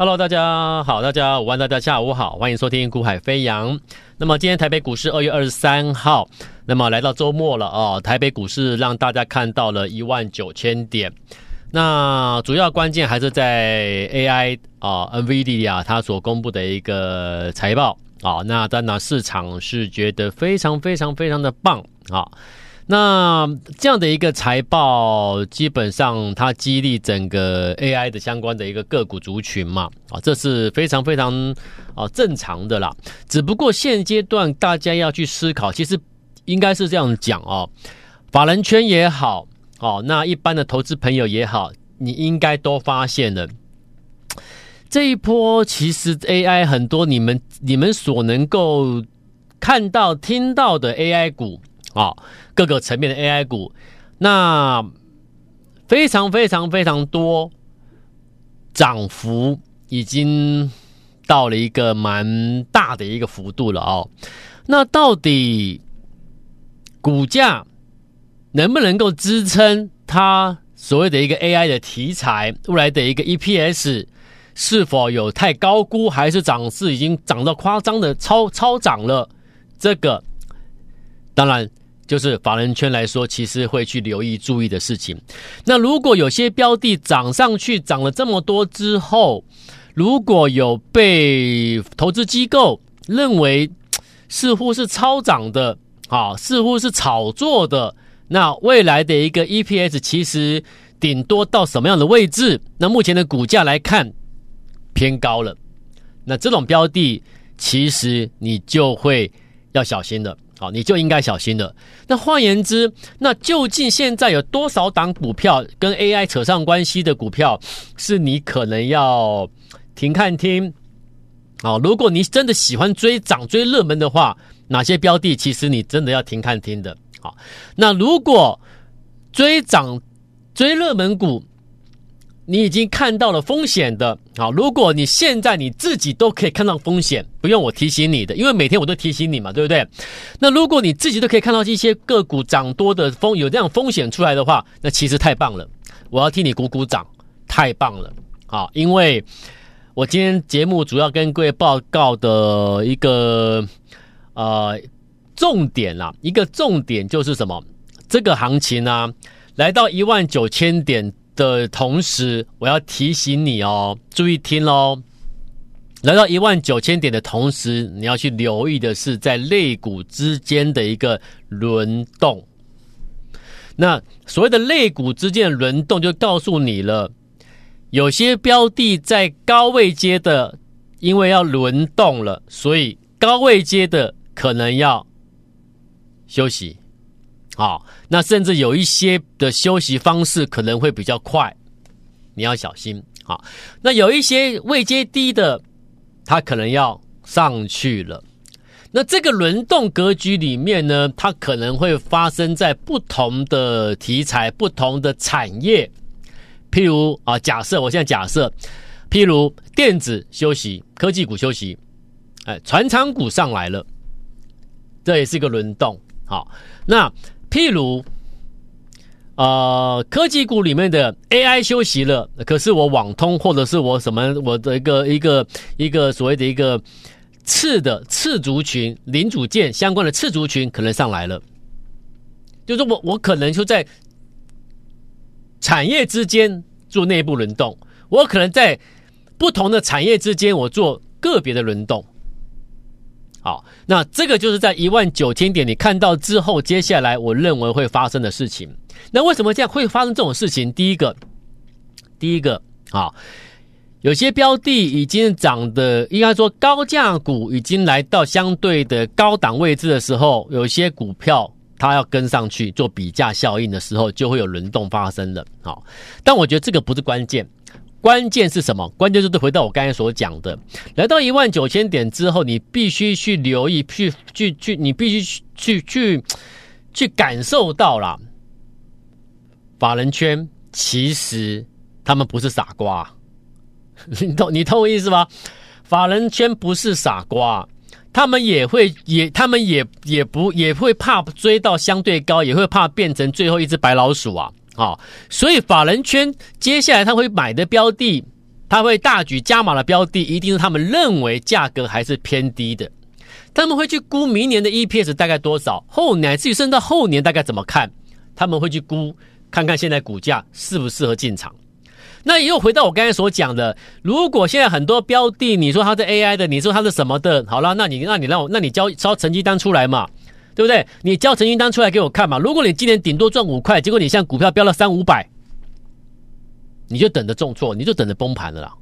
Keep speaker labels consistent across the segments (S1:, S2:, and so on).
S1: Hello，大家好，大家午安，大家下午好，欢迎收听股海飞扬。那么今天台北股市二月二十三号，那么来到周末了哦，台北股市让大家看到了一万九千点。那主要关键还是在 AI 啊，NVIDIA 它所公布的一个财报啊。那当然市场是觉得非常非常非常的棒啊。那这样的一个财报，基本上它激励整个 AI 的相关的一个个股族群嘛，啊，这是非常非常啊正常的啦。只不过现阶段大家要去思考，其实应该是这样讲哦，法人圈也好，哦，那一般的投资朋友也好，你应该都发现了这一波，其实 AI 很多你们你们所能够看到听到的 AI 股。啊、各个层面的 AI 股，那非常非常非常多，涨幅已经到了一个蛮大的一个幅度了哦。那到底股价能不能够支撑它所谓的一个 AI 的题材，未来的一个 EPS 是否有太高估，还是涨势已经涨到夸张的超超涨了？这个当然。就是法人圈来说，其实会去留意、注意的事情。那如果有些标的涨上去，涨了这么多之后，如果有被投资机构认为似乎是超涨的，啊，似乎是炒作的，那未来的一个 EPS 其实顶多到什么样的位置？那目前的股价来看偏高了，那这种标的其实你就会要小心了。好，你就应该小心了。那换言之，那究竟现在有多少档股票跟 AI 扯上关系的股票，是你可能要停看听？啊，如果你真的喜欢追涨、追热门的话，哪些标的其实你真的要停看听的？好，那如果追涨、追热门股，你已经看到了风险的，好，如果你现在你自己都可以看到风险，不用我提醒你的，因为每天我都提醒你嘛，对不对？那如果你自己都可以看到一些个股涨多的风，有这样风险出来的话，那其实太棒了，我要替你鼓鼓掌，太棒了，好，因为我今天节目主要跟各位报告的一个呃重点啦，一个重点就是什么？这个行情呢、来到一万九千点。的同时，我要提醒你哦，注意听喽。来到一万九千点的同时，你要去留意的是在肋骨之间的一个轮动。那所谓的肋骨之间的轮动，就告诉你了，有些标的在高位阶的，因为要轮动了，所以高位阶的可能要休息。好，那甚至有一些的休息方式可能会比较快，你要小心。好，那有一些位阶低的，它可能要上去了。那这个轮动格局里面呢，它可能会发生在不同的题材、不同的产业。譬如啊，假设我现在假设，譬如电子休息、科技股休息，哎，传产股上来了，这也是一个轮动。好，那。譬如，呃，科技股里面的 AI 休息了，可是我网通或者是我什么我的一个一个一个所谓的一个次的次族群零组件相关的次族群可能上来了，就是我我可能就在产业之间做内部轮动，我可能在不同的产业之间我做个别的轮动。好，那这个就是在一万九千点你看到之后，接下来我认为会发生的事情。那为什么这样会发生这种事情？第一个，第一个啊，有些标的已经涨的，应该说高价股已经来到相对的高档位置的时候，有些股票它要跟上去做比价效应的时候，就会有轮动发生了。好，但我觉得这个不是关键。关键是什么？关键就是回到我刚才所讲的，来到一万九千点之后，你必须去留意，去去去，你必须去去去，去感受到了，法人圈其实他们不是傻瓜，你懂你懂我意思吗？法人圈不是傻瓜，他们也会也他们也也不也会怕追到相对高，也会怕变成最后一只白老鼠啊。好，所以法人圈接下来他会买的标的，他会大举加码的标的，一定是他们认为价格还是偏低的。他们会去估明年的 EPS 大概多少，后乃至于甚至到后年大概怎么看，他们会去估，看看现在股价适不适合进场。那又回到我刚才所讲的，如果现在很多标的，你说它是 AI 的，你说它是什么的，好了，那你那你让我，那你交交成绩单出来嘛，对不对？你交成绩单出来给我看嘛。如果你今年顶多赚五块，结果你现在股票飙了三五百，你就等着重挫，你就等着崩盘了啦。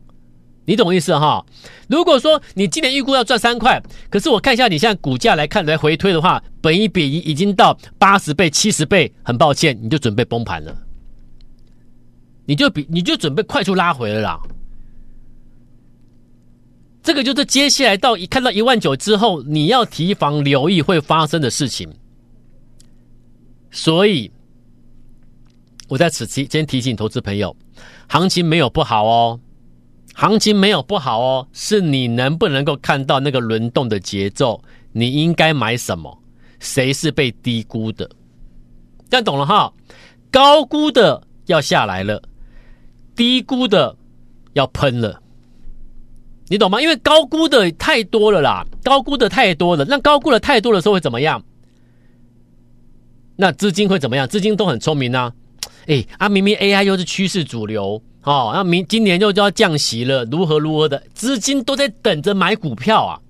S1: 你懂意思哈？如果说你今年预估要赚三块，可是我看一下你现在股价来看来回推的话，本一比一已经到八十倍、七十倍，很抱歉，你就准备崩盘了。你就比你就准备快速拉回了啦，这个就是接下来到一看到一万九之后，你要提防留意会发生的事情。所以，我在此期先提醒投资朋友，行情没有不好哦，行情没有不好哦，是你能不能够看到那个轮动的节奏，你应该买什么，谁是被低估的，但懂了哈？高估的要下来了。低估的要喷了，你懂吗？因为高估的太多了啦，高估的太多了。那高估的太多的时候会怎么样？那资金会怎么样？资金都很聪明啊。哎啊，明明 AI 又是趋势主流哦，那明今年又就要降息了，如何如何的，资金都在等着买股票啊，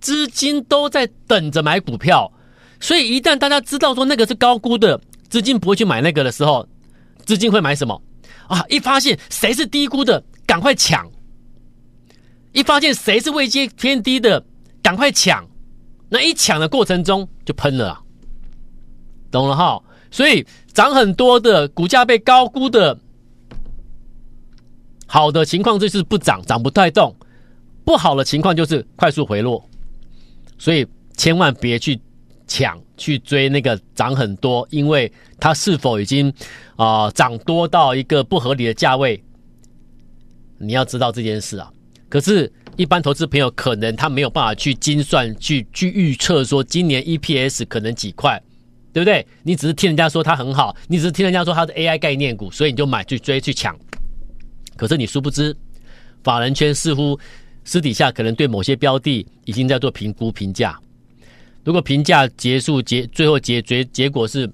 S1: 资金都在等着买股票。所以一旦大家知道说那个是高估的，资金不会去买那个的时候，资金会买什么？啊！一发现谁是低估的，赶快抢；一发现谁是位阶偏低的，赶快抢。那一抢的过程中就喷了，懂了哈？所以涨很多的股价被高估的，好的情况就是不涨，涨不太动；不好的情况就是快速回落。所以千万别去。抢去追那个涨很多，因为它是否已经啊、涨多到一个不合理的价位？你要知道这件事啊。可是，一般投资朋友可能他没有办法去精算、去去预测说今年 EPS 可能几块，对不对？你只是听人家说它很好，你只是听人家说它的 AI 概念股，所以你就买去追去抢。可是你殊不知，法人圈似乎私底下可能对某些标的已经在做评估评价。如果评价结束结最后结结结果是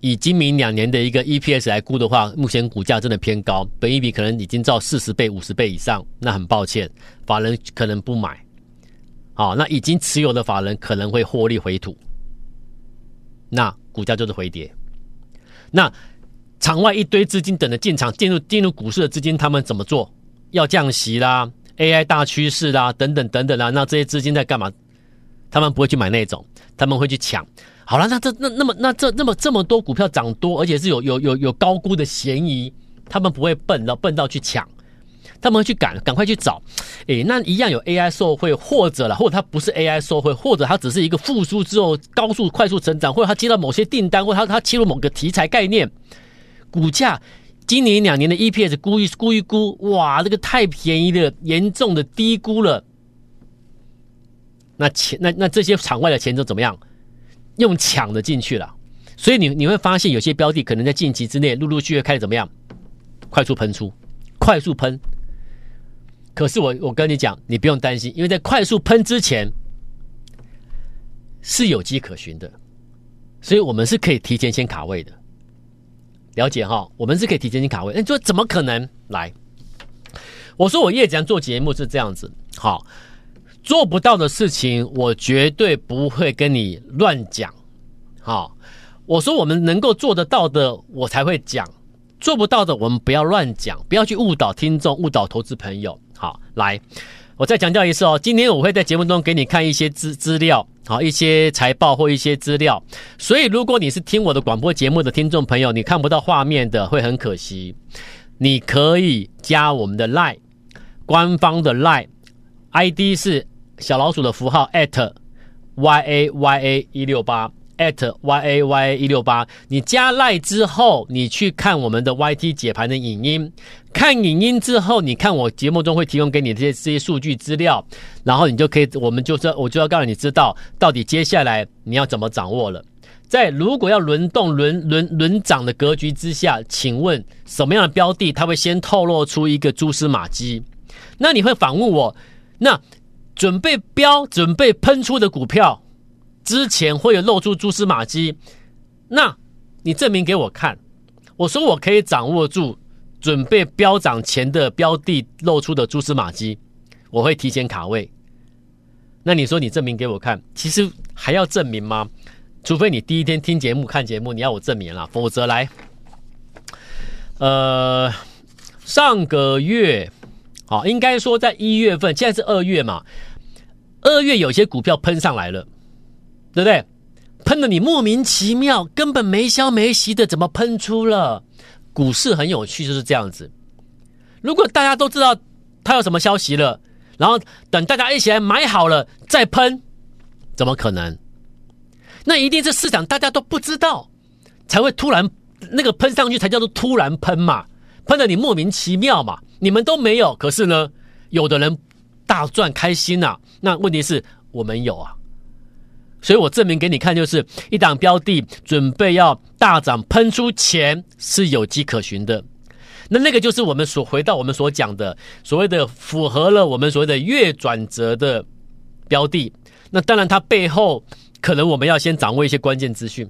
S1: 以今明两年的一个 EPS 来估的话，目前股价真的偏高，本益比可能已经到四十倍、五十倍以上，那很抱歉，法人可能不买。好，那已经持有的法人可能会获利回吐，那股价就是回跌。那场外一堆资金等着进场进入进入股市的资金，他们怎么做？要降息啦，AI 大趋势啦，等等等等啦，那这些资金在干嘛？他们不会去买那种，他们会去抢。好了，那这那那么那这那么这么多股票涨多，而且是有有有有高估的嫌疑，他们不会笨到笨到去抢，他们会去赶赶快去找。诶，那一样有 AI 受惠，或者了，或者它不是 AI 受惠，或者它只是一个复苏之后高速快速成长，或者它接到某些订单，或者它它切入某个题材概念，股价今年两年的 EPS 估一估一估，哇，这个太便宜了，严重的低估了。那钱，那那这些场外的钱都怎么样？用抢的进去了，所以你你会发现有些标的可能在近期之内陆陆续续开始怎么样，快速喷出，快速喷。可是我我跟你讲，你不用担心，因为在快速喷之前是有迹可循的，所以我们是可以提前先卡位的。了解哈，我们是可以提前先卡位。你说怎么可能来？我说我叶讲做节目是这样子，好。做不到的事情，我绝对不会跟你乱讲。好，我说我们能够做得到的，我才会讲；做不到的，我们不要乱讲，不要去误导听众、误导投资朋友。好，来，我再强调一次哦，今天我会在节目中给你看一些资资料，好，一些财报或一些资料。所以，如果你是听我的广播节目的听众朋友，你看不到画面的，会很可惜。你可以加我们的 Line，官方的 Line，ID 是。小老鼠的符号 at y a y a 一六八 at y a y a 一六八，你加赖之后，你去看我们的 YT 解盘的影音，看影音之后，你看我节目中会提供给你这些这些数据资料，然后你就可以，我们就说，我就要告诉你知道到底接下来你要怎么掌握了。在如果要轮动轮轮轮涨的格局之下，请问什么样的标的它会先透露出一个蛛丝马迹？那你会反问我，那准备标、准备喷出的股票之前会有露出蛛丝马迹？那你证明给我看。我说我可以掌握住准备飙涨前的标的露出的蛛丝马迹，我会提前卡位。那你说你证明给我看，其实还要证明吗？除非你第一天听节目、看节目，你要我证明了，否则来，呃，上个月，好，应该说在一月份，现在是二月嘛，二月有些股票喷上来了，对不对？喷的你莫名其妙，根本没消没息的，怎么喷出了？股市很有趣，就是这样子。如果大家都知道它有什么消息了，然后等大家一起来买好了再喷，怎么可能？那一定是市场大家都不知道，才会突然那个喷上去，才叫做突然喷嘛，喷的你莫名其妙嘛。你们都没有，可是呢，有的人大赚开心呐、那问题是我们有啊，所以我证明给你看，就是一档标的准备要大涨喷出前是有迹可循的。那那个就是我们所回到我们所讲的所谓的符合了我们所谓的月转折的标的。那当然它背后。可能我们要先掌握一些关键资讯，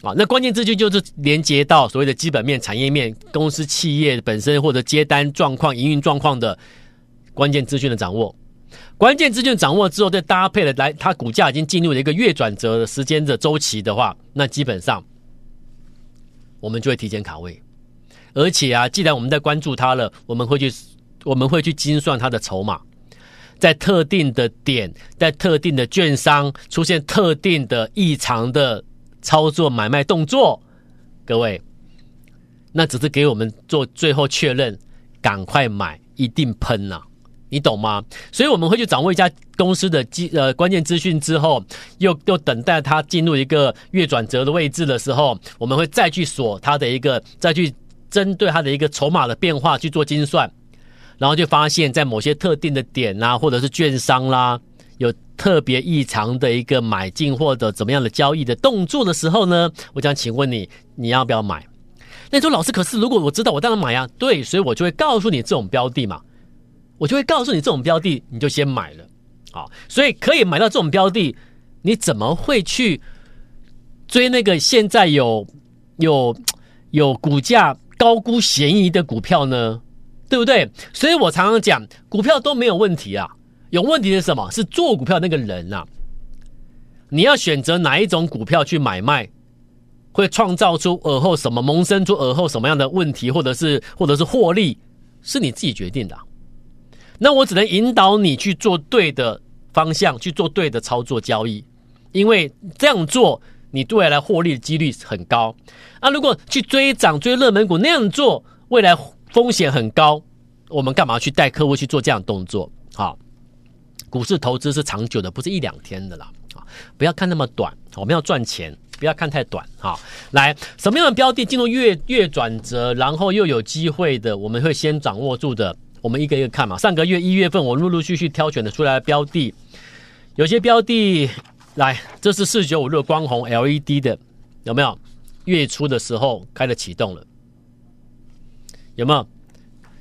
S1: 啊，那关键资讯就是连接到所谓的基本面、产业面、公司企业本身或者接单状况、营运状况的关键资讯的掌握。关键资讯掌握之后，再搭配了来，它股价已经进入了一个月转折的时间的周期的话，那基本上我们就会提前卡位。而且啊，既然我们在关注它了，我们会去我们会去精算它的筹码。在特定的点，在特定的券商出现特定的异常的操作买卖动作，各位，那只是给我们做最后确认，赶快买，一定喷呐、你懂吗？所以我们会去掌握一家公司的基呃关键资讯之后，又又等待它进入一个月转折的位置的时候，我们会再去锁它的一个，再去针对它的一个筹码的变化去做精算。然后就发现，在某些特定的点呐、啊，或者是券商啦，有特别异常的一个买进或者怎么样的交易的动作的时候呢，我想请问你，你要不要买？那你说老师，可是如果我知道，我当然买呀。对，所以我就会告诉你这种标的嘛，我就会告诉你这种标的，你就先买了。好，所以可以买到这种标的，你怎么会去追那个现在有有有股价高估嫌疑的股票呢？对不对？所以我常常讲，股票都没有问题啊，有问题是什么？是做股票那个人啊。你要选择哪一种股票去买卖，会创造出尔后什么，萌生出尔后什么样的问题，或者是或者是获利，是你自己决定的。那我只能引导你去做对的方向，去做对的操作交易，因为这样做，你对未来获利的几率很高。啊，如果去追涨追热门股那样做，未来。风险很高，我们干嘛去带客户去做这样动作？好，股市投资是长久的，不是一两天的啦。啊，不要看那么短，我们要赚钱，不要看太短。哈，来，什么样的标的进入月月转折，然后又有机会的，我们会先掌握住的。我们一个一个看嘛。上个月一月份，我陆陆续续挑选的出来的标的，有些标的，来，这是四九五六光红 LED 的，有没有？月初的时候开始启动了。有没有？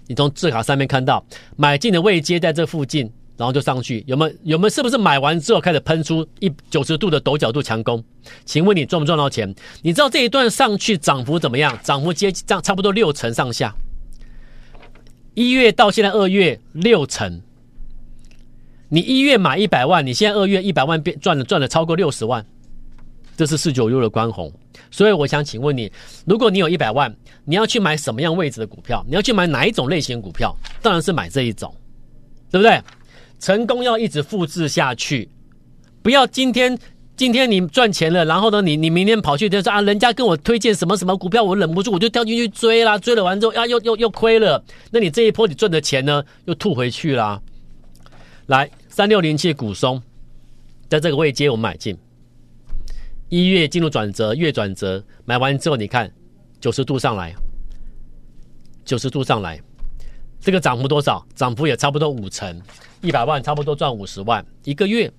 S1: 你从字卡上面看到买进的位阶在这附近，然后就上去，有没有？有没有？是不是买完之后开始喷出一九十度的陡角度强攻？请问你赚不赚到钱？你知道这一段上去涨幅怎么样？涨幅接近差不多六成上下。一月到现在二月六成，你一月买一百万，你现在二月一百万变赚了赚了超过六十万，这是四九六的光弘。所以我想请问你，如果你有一百万，你要去买什么样位置的股票？你要去买哪一种类型股票？当然是买这一种，对不对？成功要一直复制下去，不要今天今天你赚钱了，然后呢，你你明天跑去就说啊，人家跟我推荐什么什么股票，我忍不住我就掉进去追啦，追了完之后啊，又又又亏了，那你这一波你赚的钱呢，又吐回去啦。来，三六零七股松，在这个位阶我买进。一月进入转折，月转折，买完之后你看九十度上来，九十度上来，这个涨幅多少？涨幅也差不多五成，一百万差不多赚五十万一个月，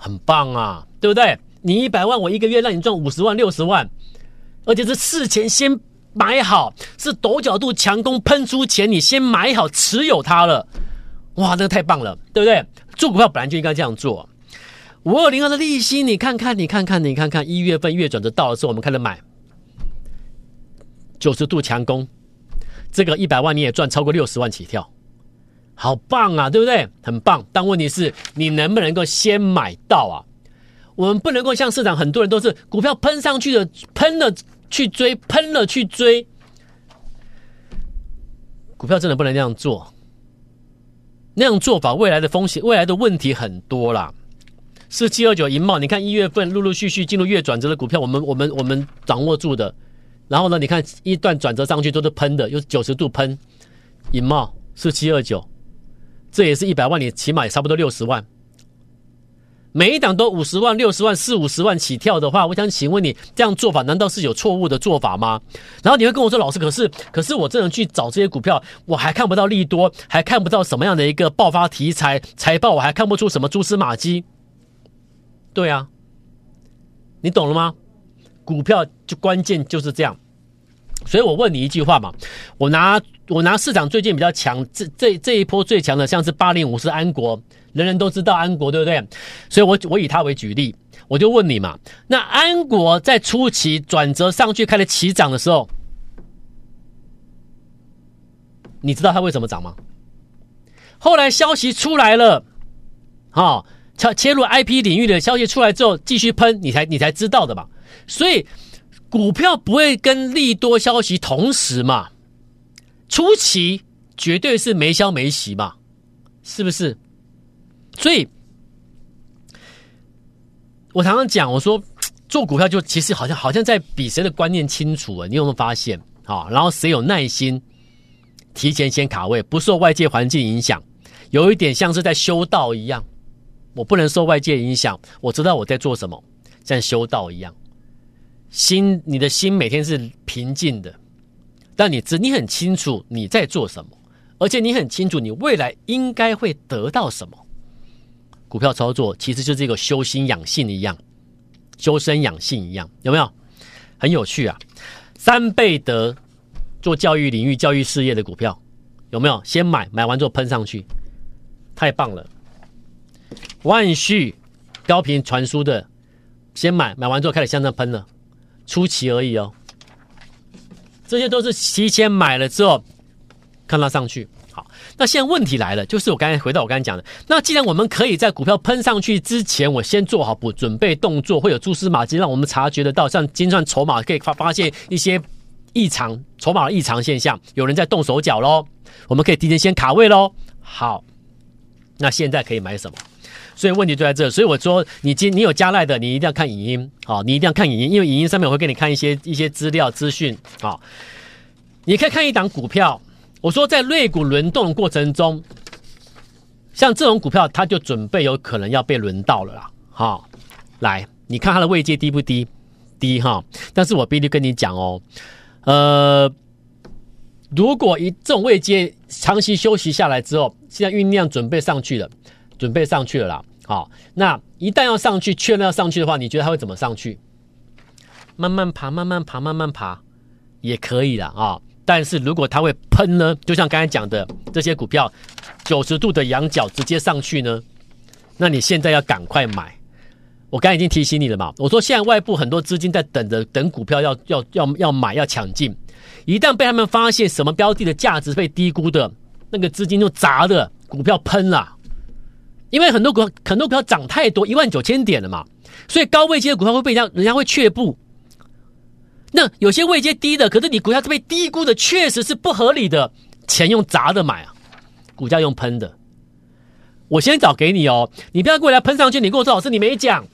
S1: 很棒啊，对不对？你一百万，我一个月让你赚五十万、六十万，而且是事前先买好，是陡角度强攻喷出前，你先买好持有它了，哇，那个太棒了，对不对？做股票本来就应该这样做。五二零二的利息，你看看，你看看，你看看，一月份月转折到的时候，我们开始买，九十度强攻，这个一百万你也赚超过六十万起跳。好棒啊，对不对？很棒，但问题是你能不能够先买到啊？我们不能够像市场很多人都是股票喷上去的，喷了去追，喷了去追。股票真的不能那样做，那样做法未来的风险、未来的问题很多啦。四七二九银茂，你看一月份陆陆续续进入月转折的股票，我们我们我们掌握住的。然后呢，你看一段转折上去都是喷的，又是九十度喷，银茂四七二九。这也是一百万，你起码也差不多六十万。每一档都五十万、六十万、四五十万起跳的话，我想请问你，这样做法难道是有错误的做法吗？然后你会跟我说，老师，可是可是我这样去找这些股票，我还看不到利多，还看不到什么样的一个爆发题材财报，我还看不出什么蛛丝马迹。对啊，你懂了吗？股票就关键就是这样。所以我问你一句话嘛，我拿我拿市场最近比较强，这这这一波最强的，像是八零五是安国，人人都知道安国，对不对？所以我我以它为举例，我就问你嘛，那安国在初期转折上去开了起涨的时候，你知道它为什么涨吗？后来消息出来了，好，切切入 IP 领域的消息出来之后，继续喷，你才你才知道的嘛，所以。股票不会跟利多消息同时嘛？初期绝对是没消没息嘛，是不是？所以，我常常讲，我说 做股票就其实好像好像在比谁的观念清楚啊？你有没有发现啊？然后谁有耐心，提前先卡位，不受外界环境影响，有一点像是在修道一样。我不能受外界影响，我知道我在做什么，像修道一样。心，你的心每天是平静的，但你知你很清楚你在做什么，而且你很清楚你未来应该会得到什么。股票操作其实就是一个修心养性一样，修身养性一样，有没有？很有趣啊！三倍德做教育领域、教育事业的股票，有没有？先买，买完之后喷上去，太棒了！万旭高频传输的，先买，买完之后开始向上喷了。初期而已哦，这些都是提前买了之后看它上去。好，那现在问题来了，就是我刚才回到我刚才讲的，那既然我们可以在股票喷上去之前，我先做好不准备动作，会有蛛丝马迹让我们察觉得到，像金钻筹码可以发发现一些异常筹码的异常现象，有人在动手脚喽，我们可以提前先卡位喽。好，那现在可以买什么？所以问题就在这，所以我说你今你有加赖的，你一定要看影音，好，你一定要看影音，因为影音上面我会给你看一些一些资料资讯，好，你可以看一档股票，我说在瑞股轮动的过程中，像这种股票，它就准备有可能要被轮到了啦，好，来，你看它的位阶低不低？低哈，但是我必须跟你讲哦，呃，如果一这种位阶长期休息下来之后，现在酝酿准备上去了，准备上去了啦。好，那一旦要上去，确认要上去的话，你觉得它会怎么上去？慢慢爬，慢慢爬，慢慢爬，也可以的啊。但是如果它会喷呢？就像刚才讲的这些股票，九十度的仰角直接上去呢？那你现在要赶快买。我刚才已经提醒你了嘛，我说现在外部很多资金在等着，等股票要要要要买，要抢进。一旦被他们发现什么标的的价值被低估的，那个资金就砸的股票喷了。因为很多股很多股票涨太多，一万九千点了嘛，所以高位阶的股票会被人家人家会却步。那有些位阶低的，可是你股价是被低估的，确实是不合理的。钱用砸的买啊，股价用喷的。我先找给你哦，你不要过来喷上去。你跟我说老师，你没讲，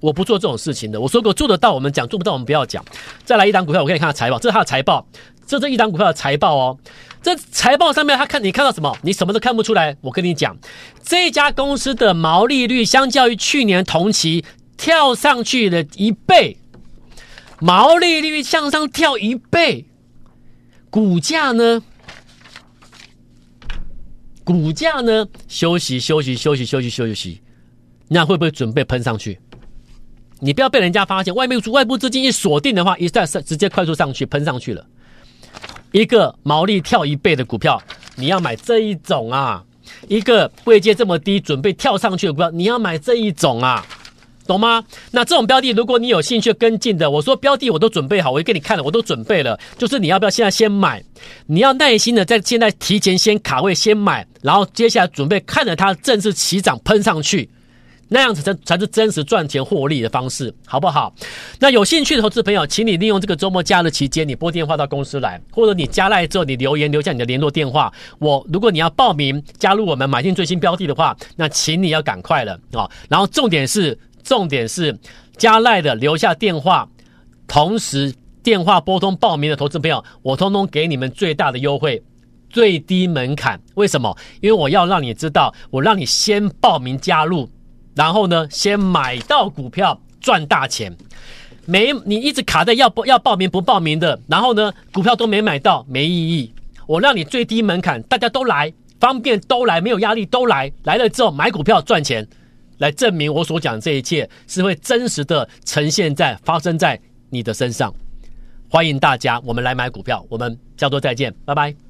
S1: 我不做这种事情的。我说过做得到我们讲，做不到我们不要讲。再来一档股票，我给你看财报，这是它的财报，这是一张股票的财报哦。这财报上面，他看你看到什么？你什么都看不出来。我跟你讲，这家公司的毛利率相较于去年同期跳上去了一倍，毛利率向上跳一倍，股价呢？股价呢？休息休息休息休息休息，那会不会准备喷上去？你不要被人家发现，外面外部资金一锁定的话，一旦直接快速上去，喷上去了。一个毛利跳一倍的股票，你要买这一种啊；一个位阶这么低，准备跳上去的股票，你要买这一种啊，懂吗？那这种标的，如果你有兴趣跟进的，我说标的我都准备好，我给你看了，我都准备了，就是你要不要现在先买？你要耐心的在现在提前先卡位先买，然后接下来准备看着它正式起涨喷上去。那样子才才是真实赚钱获利的方式，好不好？那有兴趣的投资朋友，请你利用这个周末假日期间，你拨电话到公司来，或者你加赖之后，你留言留下你的联络电话。我如果你要报名加入我们买进最新标的的话，那请你要赶快了啊！然后重点是，重点是加赖的留下电话，同时电话拨通报名的投资朋友，我通通给你们最大的优惠，最低门槛。为什么？因为我要让你知道，我让你先报名加入。然后呢，先买到股票赚大钱，没你一直卡在要不要报名不报名的，然后呢，股票都没买到，没意义。我让你最低门槛，大家都来，方便都来，没有压力都来，来了之后买股票赚钱，来证明我所讲这一切是会真实的呈现在发生在你的身上。欢迎大家，我们来买股票，我们下周再见，拜拜。